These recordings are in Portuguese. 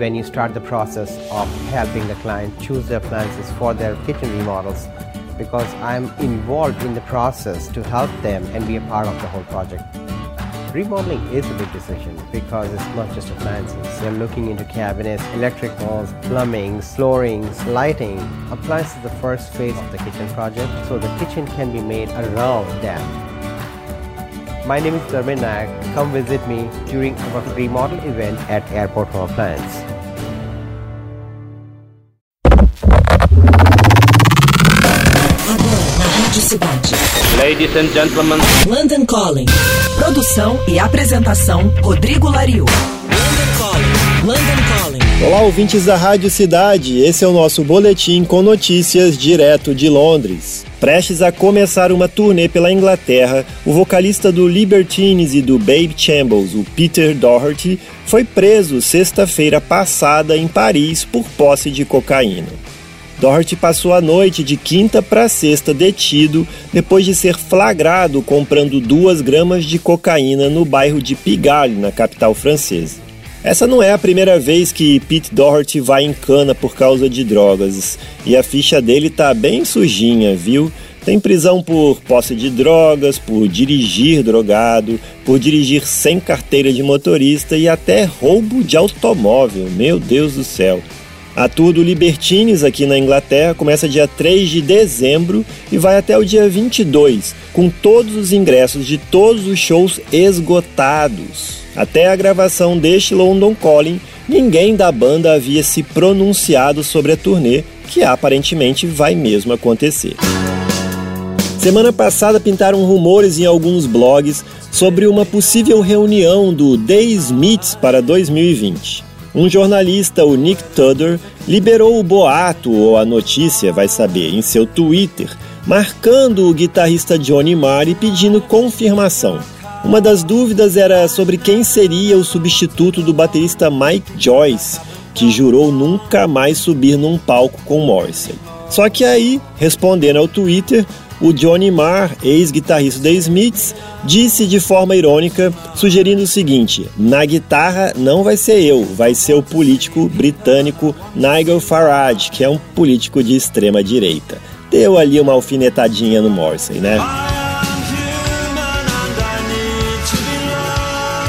when you start the process of helping the client choose their appliances for their kitchen remodels because I'm involved in the process to help them and be a part of the whole project. Remodeling is a big decision because it's not just appliances. You're looking into cabinets, electric walls, plumbing, flooring, lighting. Appliances is the first phase of the kitchen project, so the kitchen can be made around that. My name is Dharmin Nayak. Come visit me during our remodel event at Airport Home Appliance. Cidade. Ladies and gentlemen. London Calling. Produção e apresentação Rodrigo Lariu. London Calling. London Calling. Olá, ouvintes da Rádio Cidade. Esse é o nosso boletim com notícias direto de Londres. Prestes a começar uma turnê pela Inglaterra, o vocalista do Libertines e do Babe Chambles, o Peter Doherty, foi preso sexta-feira passada em Paris por posse de cocaína. Doherty passou a noite de quinta para sexta detido depois de ser flagrado comprando duas gramas de cocaína no bairro de Pigalle, na capital francesa. Essa não é a primeira vez que Pete Doherty vai em cana por causa de drogas, e a ficha dele tá bem sujinha, viu? Tem prisão por posse de drogas, por dirigir drogado, por dirigir sem carteira de motorista e até roubo de automóvel. Meu Deus do céu! A tour do Libertines aqui na Inglaterra começa dia 3 de dezembro e vai até o dia 22, com todos os ingressos de todos os shows esgotados. Até a gravação deste London Calling, ninguém da banda havia se pronunciado sobre a turnê, que aparentemente vai mesmo acontecer. Semana passada pintaram rumores em alguns blogs sobre uma possível reunião do The Smiths para 2020. Um jornalista, o Nick Tudor, liberou o boato ou a notícia, vai saber, em seu Twitter, marcando o guitarrista Johnny Marr e pedindo confirmação. Uma das dúvidas era sobre quem seria o substituto do baterista Mike Joyce, que jurou nunca mais subir num palco com Morrissey. Só que aí, respondendo ao Twitter, o Johnny Marr, ex-guitarrista da Smiths, disse de forma irônica, sugerindo o seguinte: na guitarra não vai ser eu, vai ser o político britânico Nigel Farage, que é um político de extrema direita. Deu ali uma alfinetadinha no Morrissey, né?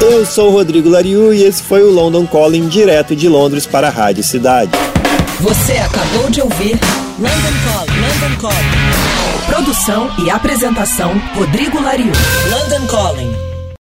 Eu sou o Rodrigo Lariu e esse foi o London Calling direto de Londres para a Rádio Cidade. Você acabou de ouvir. London Calling. Produção e apresentação Rodrigo Lariu. London Calling.